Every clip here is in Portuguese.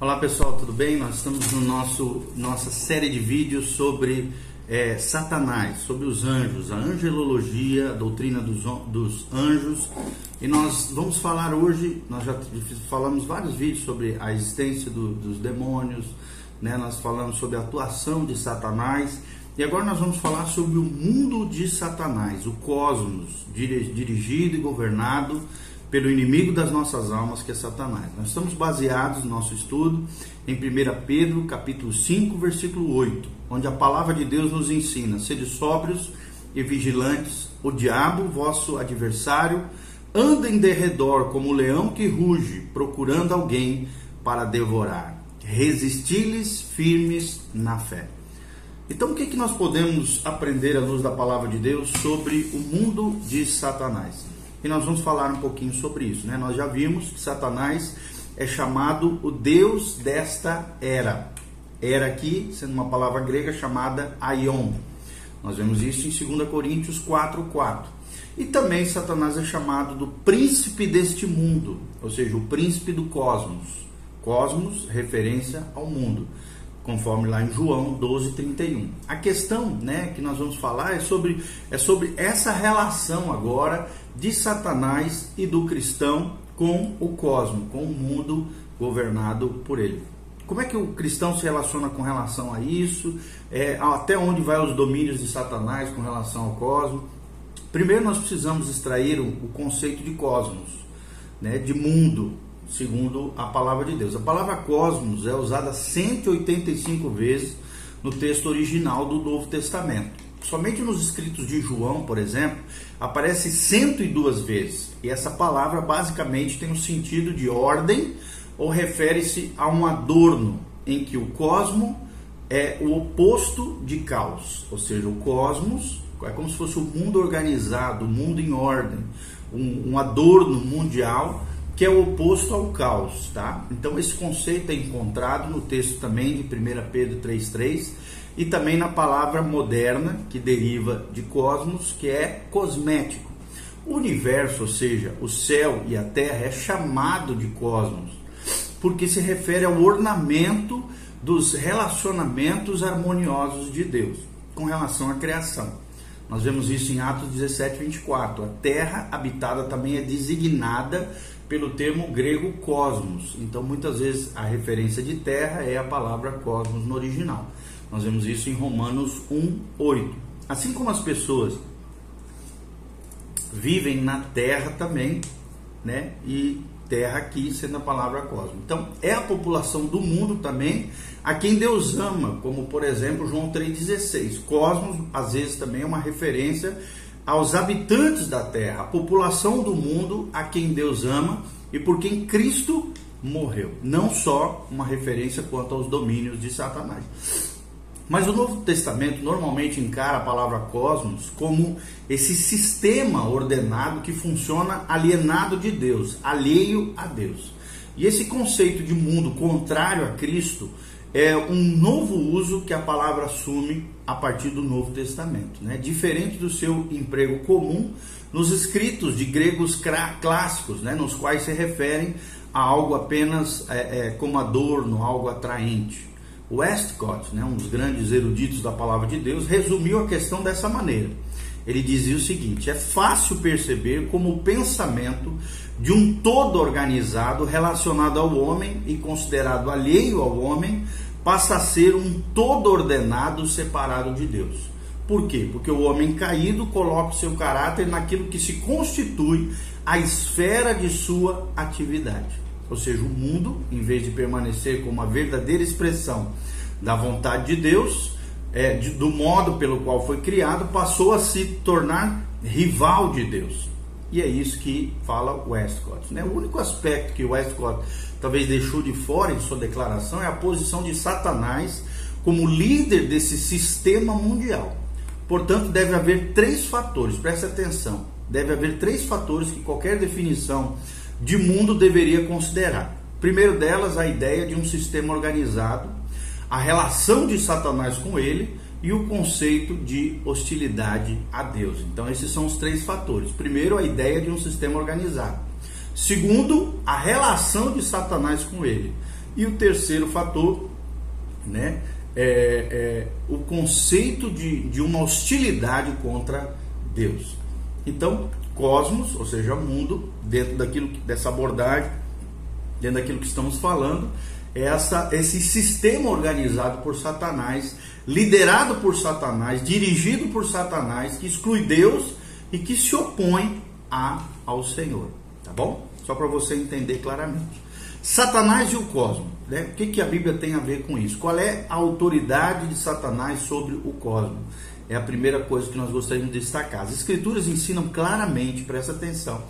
Olá pessoal, tudo bem? Nós estamos no nosso nossa série de vídeos sobre é, Satanás, sobre os anjos, a angelologia, a doutrina dos, dos anjos. E nós vamos falar hoje, nós já falamos vários vídeos sobre a existência do, dos demônios, né? nós falamos sobre a atuação de Satanás. E agora nós vamos falar sobre o mundo de Satanás, o cosmos, dirigido e governado pelo inimigo das nossas almas, que é Satanás. Nós estamos baseados no nosso estudo em 1 Pedro, capítulo 5, versículo 8, onde a palavra de Deus nos ensina: sede sóbrios e vigilantes, o diabo, vosso adversário, anda em derredor como o leão que ruge, procurando alguém para devorar. Resisti-lhes firmes na fé. Então, o que, é que nós podemos aprender à luz da palavra de Deus sobre o mundo de Satanás? E nós vamos falar um pouquinho sobre isso. Né? Nós já vimos que Satanás é chamado o Deus desta era. Era aqui, sendo uma palavra grega chamada Aion. Nós vemos isso em 2 Coríntios 4, 4. E também Satanás é chamado do príncipe deste mundo, ou seja, o príncipe do cosmos. Cosmos, referência ao mundo conforme lá em João 12, 31. A questão né, que nós vamos falar é sobre, é sobre essa relação agora de Satanás e do cristão com o cosmos, com o mundo governado por ele. Como é que o cristão se relaciona com relação a isso? É, até onde vai os domínios de Satanás com relação ao cosmos? Primeiro nós precisamos extrair o, o conceito de cosmos, né, de mundo, segundo a palavra de Deus. A palavra cosmos é usada 185 vezes no texto original do Novo Testamento. Somente nos escritos de João, por exemplo, aparece 102 vezes. E essa palavra basicamente tem um sentido de ordem ou refere-se a um adorno em que o cosmo é o oposto de caos, ou seja, o cosmos é como se fosse o um mundo organizado, o um mundo em ordem, um, um adorno mundial que é o oposto ao caos, tá? Então esse conceito é encontrado no texto também de 1 Pedro 3:3 e também na palavra moderna que deriva de cosmos, que é cosmético. O universo, ou seja, o céu e a terra é chamado de cosmos, porque se refere ao ornamento dos relacionamentos harmoniosos de Deus com relação à criação. Nós vemos isso em Atos 17, 24. A terra habitada também é designada pelo termo grego cosmos. Então, muitas vezes a referência de terra é a palavra cosmos no original. Nós vemos isso em Romanos 1, 8. Assim como as pessoas vivem na terra também, né? E terra aqui sendo a palavra cosmos. Então, é a população do mundo também a quem Deus ama, como por exemplo João 3,16. Cosmos, às vezes, também é uma referência aos habitantes da terra, população do mundo a quem Deus ama e por quem Cristo morreu. Não só uma referência quanto aos domínios de Satanás. Mas o Novo Testamento normalmente encara a palavra cosmos como esse sistema ordenado que funciona alienado de Deus, alheio a Deus. E esse conceito de mundo contrário a Cristo é um novo uso que a palavra assume a partir do Novo Testamento, né? diferente do seu emprego comum nos escritos de gregos clássicos, né? nos quais se referem a algo apenas é, é, como adorno, algo atraente. Westcott, né, um dos grandes eruditos da palavra de Deus, resumiu a questão dessa maneira. Ele dizia o seguinte: é fácil perceber como o pensamento de um todo organizado relacionado ao homem e considerado alheio ao homem passa a ser um todo ordenado separado de Deus. Por quê? Porque o homem caído coloca o seu caráter naquilo que se constitui a esfera de sua atividade. Ou seja, o mundo, em vez de permanecer como uma verdadeira expressão da vontade de Deus, é, de, do modo pelo qual foi criado, passou a se tornar rival de Deus. E é isso que fala Westcott. Né? O único aspecto que Westcott talvez deixou de fora em sua declaração é a posição de Satanás como líder desse sistema mundial. Portanto, deve haver três fatores, preste atenção. Deve haver três fatores que qualquer definição de mundo deveria considerar. Primeiro delas, a ideia de um sistema organizado, a relação de Satanás com ele e o conceito de hostilidade a Deus. Então, esses são os três fatores. Primeiro, a ideia de um sistema organizado. Segundo, a relação de Satanás com ele. E o terceiro fator, né, é, é o conceito de, de uma hostilidade contra Deus. Então, cosmos, ou seja, mundo, dentro daquilo dessa abordagem, dentro daquilo que estamos falando, é essa, esse sistema organizado por Satanás, liderado por Satanás, dirigido por Satanás, que exclui Deus e que se opõe a, ao Senhor. Tá bom? Só para você entender claramente. Satanás e o cosmos. Né? O que, que a Bíblia tem a ver com isso? Qual é a autoridade de Satanás sobre o cosmos? É a primeira coisa que nós gostaríamos de destacar. As Escrituras ensinam claramente, presta atenção,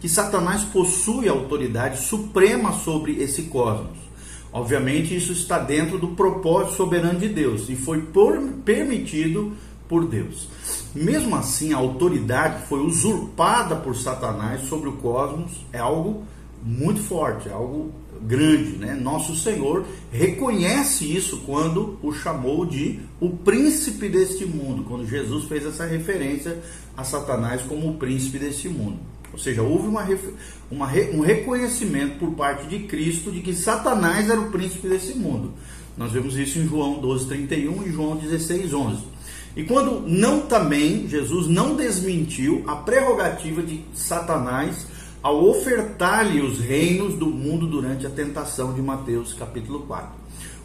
que Satanás possui autoridade suprema sobre esse cosmos. Obviamente, isso está dentro do propósito soberano de Deus e foi por, permitido por Deus. Mesmo assim, a autoridade foi usurpada por Satanás sobre o cosmos, é algo muito forte, é algo grande, né? Nosso Senhor reconhece isso quando o chamou de o príncipe deste mundo, quando Jesus fez essa referência a Satanás como o príncipe deste mundo. Ou seja, houve uma, uma, um reconhecimento por parte de Cristo de que Satanás era o príncipe desse mundo. Nós vemos isso em João 12:31 e João 16:11. E quando não também, Jesus não desmentiu a prerrogativa de Satanás ao ofertar-lhe os reinos do mundo durante a tentação de Mateus capítulo 4.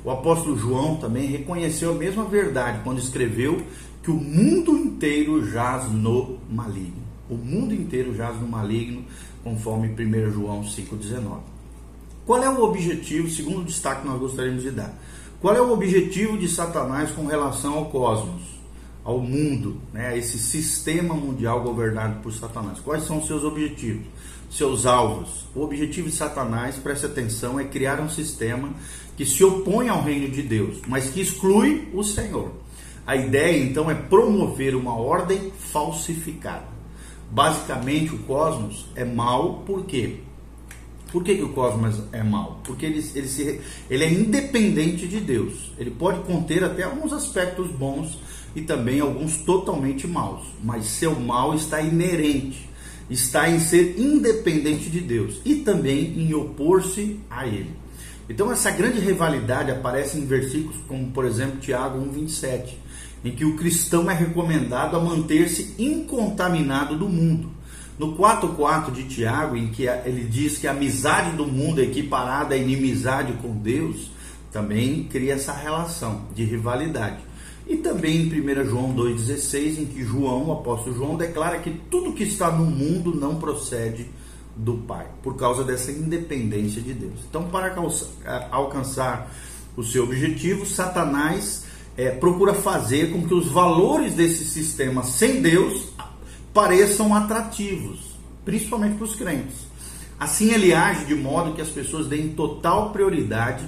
O apóstolo João também reconheceu a mesma verdade quando escreveu que o mundo inteiro jaz no maligno. O mundo inteiro jaz no maligno, conforme 1 João 5,19. Qual é o objetivo, segundo destaque que nós gostaríamos de dar? Qual é o objetivo de Satanás com relação ao cosmos, ao mundo, né, a esse sistema mundial governado por Satanás? Quais são os seus objetivos? seus alvos. O objetivo de Satanás, preste atenção, é criar um sistema que se opõe ao reino de Deus, mas que exclui o Senhor. A ideia então é promover uma ordem falsificada. Basicamente, o cosmos é mal por quê? Por que, que o cosmos é mal? Porque ele, ele, se, ele é independente de Deus. Ele pode conter até alguns aspectos bons e também alguns totalmente maus, mas seu mal está inerente está em ser independente de Deus e também em opor-se a Ele. Então essa grande rivalidade aparece em versículos como, por exemplo, Tiago 1:27, em que o cristão é recomendado a manter-se incontaminado do mundo. No 4:4 de Tiago, em que ele diz que a amizade do mundo é equiparada à inimizade com Deus, também cria essa relação de rivalidade. E também em 1 João 2,16, em que João, o apóstolo João, declara que tudo que está no mundo não procede do Pai, por causa dessa independência de Deus. Então, para alcançar o seu objetivo, Satanás é, procura fazer com que os valores desse sistema sem Deus pareçam atrativos, principalmente para os crentes. Assim, ele age de modo que as pessoas deem total prioridade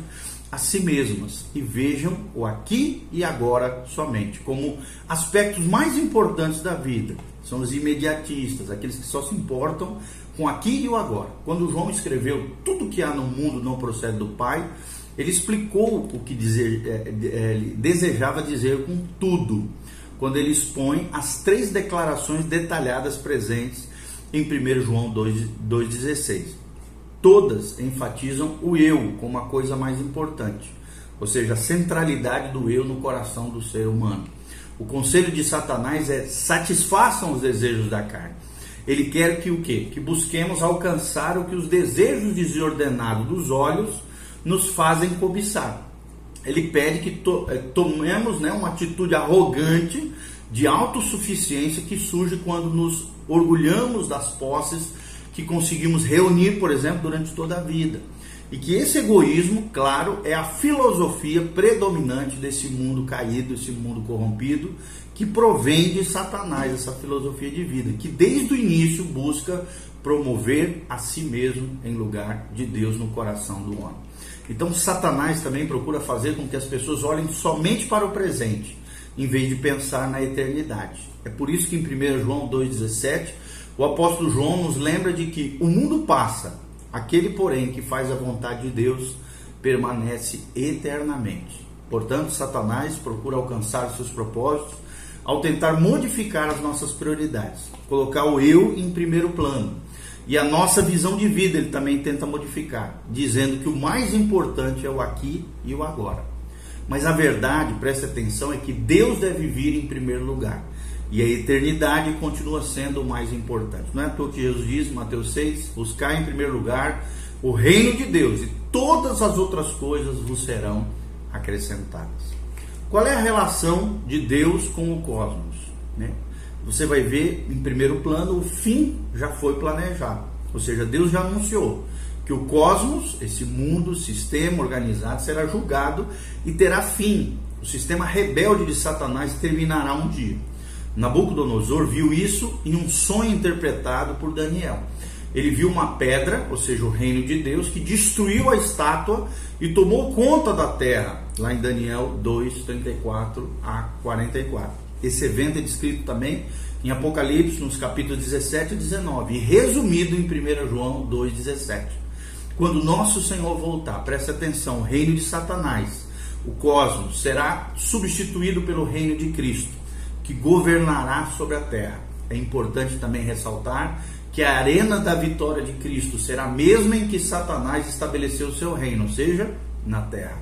a si mesmas e vejam o aqui e agora somente como aspectos mais importantes da vida. São os imediatistas, aqueles que só se importam com aqui e o agora. Quando João escreveu tudo que há no mundo não procede do Pai, ele explicou o que é, é, desejava dizer com tudo, quando ele expõe as três declarações detalhadas presentes em 1 João 2,16 todas enfatizam o eu como a coisa mais importante, ou seja, a centralidade do eu no coração do ser humano. O conselho de Satanás é satisfaçam os desejos da carne. Ele quer que o quê? Que busquemos alcançar o que os desejos desordenados dos olhos nos fazem cobiçar. Ele pede que to eh, tomemos né, uma atitude arrogante de autossuficiência que surge quando nos orgulhamos das posses que conseguimos reunir, por exemplo, durante toda a vida. E que esse egoísmo, claro, é a filosofia predominante desse mundo caído, esse mundo corrompido, que provém de Satanás, essa filosofia de vida, que desde o início busca promover a si mesmo em lugar de Deus no coração do homem. Então, Satanás também procura fazer com que as pessoas olhem somente para o presente, em vez de pensar na eternidade. É por isso que em 1 João 2,17 o apóstolo João nos lembra de que o mundo passa, aquele, porém, que faz a vontade de Deus permanece eternamente. Portanto, Satanás procura alcançar seus propósitos ao tentar modificar as nossas prioridades, colocar o eu em primeiro plano E a nossa visão de vida ele também tenta modificar, dizendo que o mais importante é o aqui e o agora. Mas a verdade, preste atenção, é que Deus deve vir em primeiro lugar. E a eternidade continua sendo o mais importante. Não é toa que Jesus diz, Mateus 6, buscar em primeiro lugar o reino de Deus e todas as outras coisas vos serão acrescentadas. Qual é a relação de Deus com o cosmos? Né? Você vai ver em primeiro plano o fim já foi planejado, ou seja, Deus já anunciou que o cosmos, esse mundo, sistema organizado, será julgado e terá fim. O sistema rebelde de Satanás terminará um dia. Nabucodonosor viu isso em um sonho interpretado por Daniel. Ele viu uma pedra, ou seja, o reino de Deus, que destruiu a estátua e tomou conta da terra, lá em Daniel 2, 34 a 44. Esse evento é descrito também em Apocalipse, nos capítulos 17 e 19, e resumido em 1 João 2,17. Quando nosso Senhor voltar, preste atenção, o reino de Satanás, o cosmos, será substituído pelo reino de Cristo, que governará sobre a terra. É importante também ressaltar que a arena da vitória de Cristo será a mesma em que Satanás estabeleceu o seu reino, ou seja, na terra.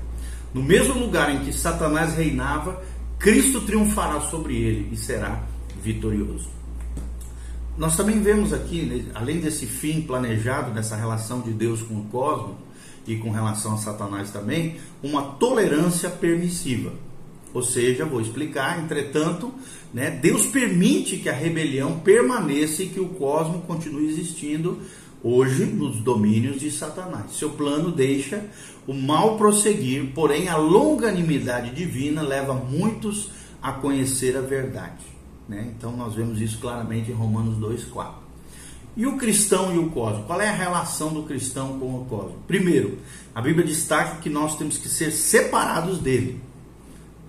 No mesmo lugar em que Satanás reinava, Cristo triunfará sobre ele e será vitorioso. Nós também vemos aqui, né, além desse fim planejado nessa relação de Deus com o cosmos e com relação a Satanás também, uma tolerância permissiva. Ou seja, vou explicar, entretanto, né, Deus permite que a rebelião permaneça e que o cosmos continue existindo hoje nos domínios de Satanás. Seu plano deixa o mal prosseguir, porém a longanimidade divina leva muitos a conhecer a verdade. Né? Então nós vemos isso claramente em Romanos 2,4. E o cristão e o cosmos? Qual é a relação do cristão com o cosmos? Primeiro, a Bíblia destaca que nós temos que ser separados dele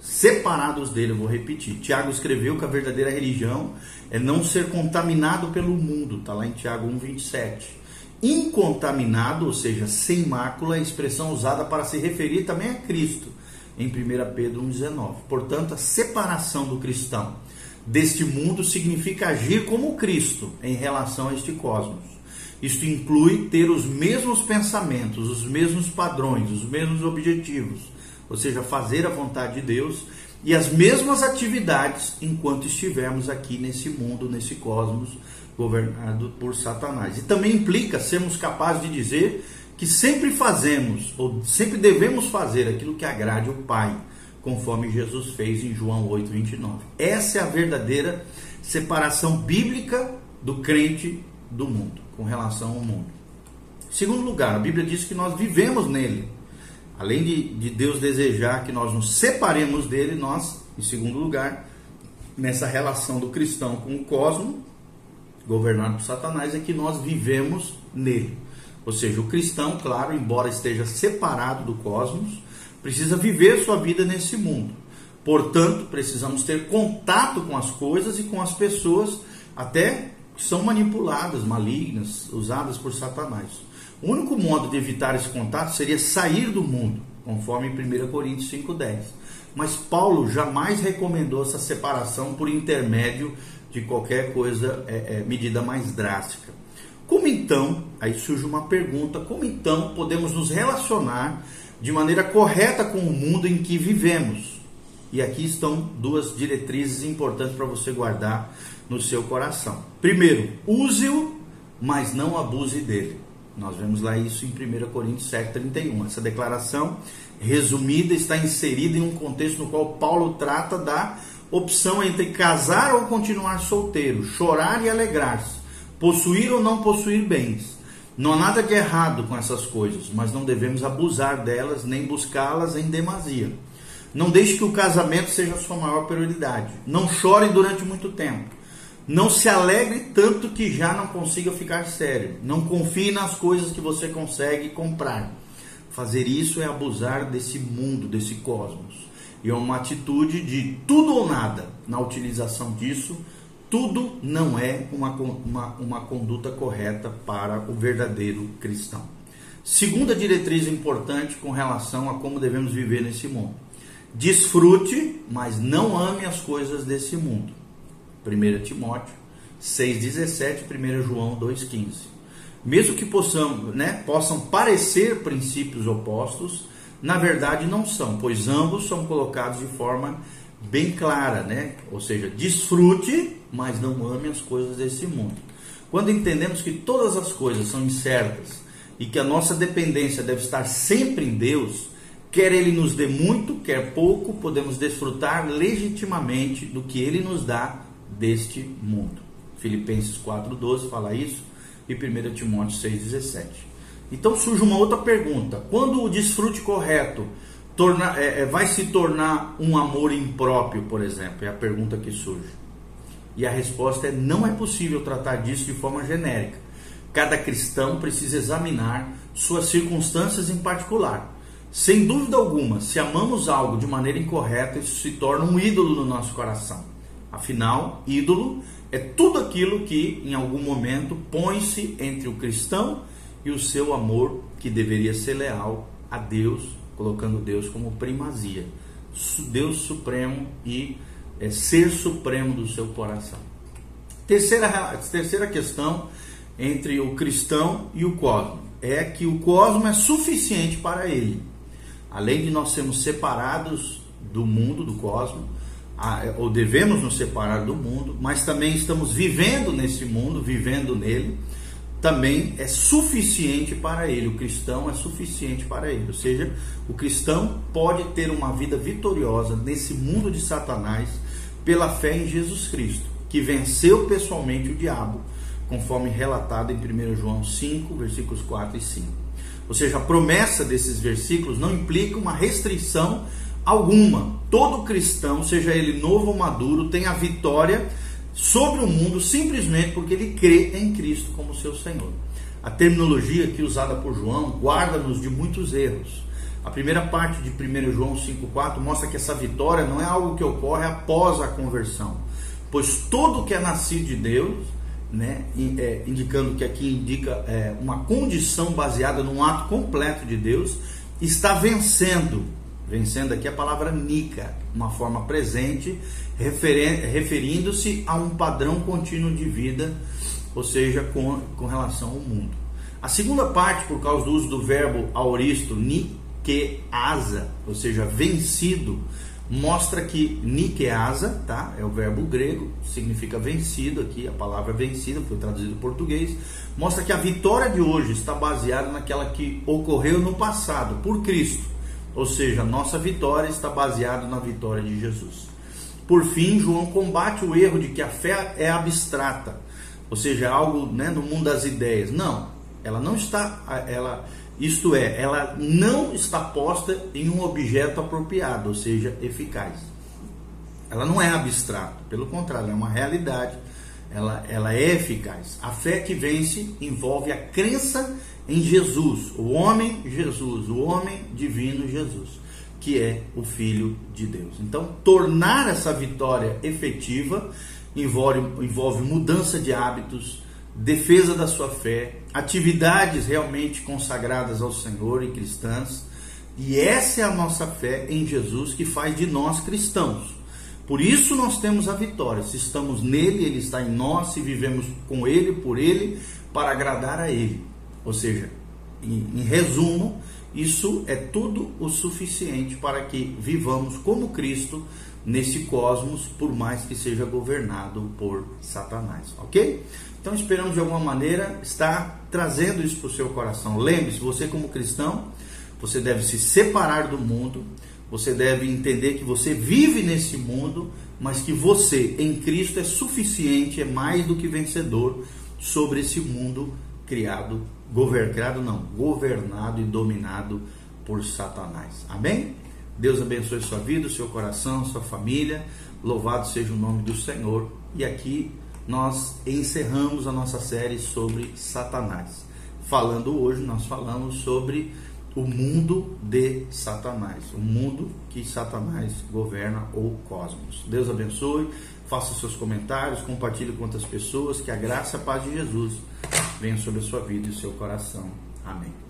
separados dele, eu vou repetir. Tiago escreveu que a verdadeira religião é não ser contaminado pelo mundo, está lá em Tiago 1,27. Incontaminado, ou seja, sem mácula, expressão usada para se referir também a Cristo, em 1 Pedro 1,19. Portanto, a separação do cristão deste mundo significa agir como Cristo em relação a este cosmos. Isto inclui ter os mesmos pensamentos, os mesmos padrões, os mesmos objetivos ou seja, fazer a vontade de Deus e as mesmas atividades enquanto estivermos aqui nesse mundo, nesse cosmos governado por Satanás. E também implica sermos capazes de dizer que sempre fazemos ou sempre devemos fazer aquilo que agrade o Pai, conforme Jesus fez em João 8:29. Essa é a verdadeira separação bíblica do crente do mundo, com relação ao mundo. Segundo lugar, a Bíblia diz que nós vivemos nele. Além de, de Deus desejar que nós nos separemos dele, nós, em segundo lugar, nessa relação do cristão com o cosmos, governado por Satanás, é que nós vivemos nele. Ou seja, o cristão, claro, embora esteja separado do cosmos, precisa viver sua vida nesse mundo. Portanto, precisamos ter contato com as coisas e com as pessoas, até que são manipuladas, malignas, usadas por Satanás. O único modo de evitar esse contato seria sair do mundo, conforme 1 Coríntios 5,10. Mas Paulo jamais recomendou essa separação por intermédio de qualquer coisa, é, é, medida mais drástica. Como então, aí surge uma pergunta: como então podemos nos relacionar de maneira correta com o mundo em que vivemos? E aqui estão duas diretrizes importantes para você guardar no seu coração. Primeiro, use-o, mas não abuse dele. Nós vemos lá isso em 1 Coríntios 7,31. Essa declaração resumida está inserida em um contexto no qual Paulo trata da opção entre casar ou continuar solteiro, chorar e alegrar-se, possuir ou não possuir bens. Não há nada de errado com essas coisas, mas não devemos abusar delas nem buscá-las em demasia. Não deixe que o casamento seja a sua maior prioridade. Não chore durante muito tempo. Não se alegre tanto que já não consiga ficar sério. Não confie nas coisas que você consegue comprar. Fazer isso é abusar desse mundo, desse cosmos. E é uma atitude de tudo ou nada na utilização disso. Tudo não é uma, uma, uma conduta correta para o verdadeiro cristão. Segunda diretriz importante com relação a como devemos viver nesse mundo: desfrute, mas não ame as coisas desse mundo. 1 Timóteo 6,17, 1 João 2,15. mesmo que possam, né, possam parecer princípios opostos, na verdade não são, pois ambos são colocados de forma bem clara, né? Ou seja, desfrute, mas não ame as coisas desse mundo. Quando entendemos que todas as coisas são incertas e que a nossa dependência deve estar sempre em Deus, quer Ele nos dê muito, quer pouco, podemos desfrutar legitimamente do que Ele nos dá deste mundo. Filipenses 4,12 fala isso e 1 Timóteo 6,17. Então surge uma outra pergunta: quando o desfrute correto torna, é, é, vai se tornar um amor impróprio, por exemplo? É a pergunta que surge. E a resposta é: não é possível tratar disso de forma genérica. Cada cristão precisa examinar suas circunstâncias em particular. Sem dúvida alguma, se amamos algo de maneira incorreta, isso se torna um ídolo no nosso coração. Afinal, ídolo é tudo aquilo que, em algum momento, põe-se entre o cristão e o seu amor, que deveria ser leal a Deus, colocando Deus como primazia, Deus supremo e é, ser supremo do seu coração. Terceira, terceira questão entre o cristão e o cosmo é que o cosmo é suficiente para ele. Além de nós sermos separados do mundo, do cosmos, ou devemos nos separar do mundo, mas também estamos vivendo nesse mundo, vivendo nele, também é suficiente para ele. O cristão é suficiente para ele. Ou seja, o cristão pode ter uma vida vitoriosa nesse mundo de Satanás pela fé em Jesus Cristo, que venceu pessoalmente o diabo, conforme relatado em 1 João 5, versículos 4 e 5. Ou seja, a promessa desses versículos não implica uma restrição alguma. Todo cristão, seja ele novo ou maduro, tem a vitória sobre o mundo simplesmente porque ele crê em Cristo como seu Senhor. A terminologia aqui usada por João guarda-nos de muitos erros. A primeira parte de 1 João 5,4 mostra que essa vitória não é algo que ocorre após a conversão, pois todo que é nascido de Deus, né, é, indicando que aqui indica é, uma condição baseada num ato completo de Deus, está vencendo Vencendo aqui a palavra nica, uma forma presente, referindo-se a um padrão contínuo de vida, ou seja, com, com relação ao mundo. A segunda parte, por causa do uso do verbo auristo, nikeasa, ou seja, vencido, mostra que nikeasa, tá? É o verbo grego, significa vencido aqui, a palavra vencida foi traduzida em português, mostra que a vitória de hoje está baseada naquela que ocorreu no passado por Cristo. Ou seja, nossa vitória está baseada na vitória de Jesus. Por fim, João combate o erro de que a fé é abstrata, ou seja, algo né, no mundo das ideias. Não, ela não está, ela, isto é, ela não está posta em um objeto apropriado, ou seja, eficaz. Ela não é abstrata, pelo contrário, é uma realidade. Ela, ela é eficaz. A fé que vence envolve a crença em Jesus, o homem Jesus, o homem divino Jesus, que é o Filho de Deus. Então, tornar essa vitória efetiva envolve, envolve mudança de hábitos, defesa da sua fé, atividades realmente consagradas ao Senhor e cristãs. E essa é a nossa fé em Jesus que faz de nós cristãos. Por isso nós temos a vitória. Se estamos nele, ele está em nós, se vivemos com ele, por ele, para agradar a ele. Ou seja, em, em resumo, isso é tudo o suficiente para que vivamos como Cristo nesse cosmos, por mais que seja governado por Satanás, ok? Então esperamos de alguma maneira estar trazendo isso para o seu coração. Lembre-se, você como cristão, você deve se separar do mundo, você deve entender que você vive nesse mundo, mas que você em Cristo é suficiente, é mais do que vencedor sobre esse mundo criado, governado não, governado e dominado por Satanás. Amém? Deus abençoe sua vida, seu coração, sua família. Louvado seja o nome do Senhor. E aqui nós encerramos a nossa série sobre Satanás. Falando hoje, nós falamos sobre o mundo de Satanás, o mundo que Satanás governa ou cosmos. Deus abençoe, faça seus comentários, compartilhe com outras pessoas, que a graça e a paz de Jesus venha sobre a sua vida e o seu coração. Amém.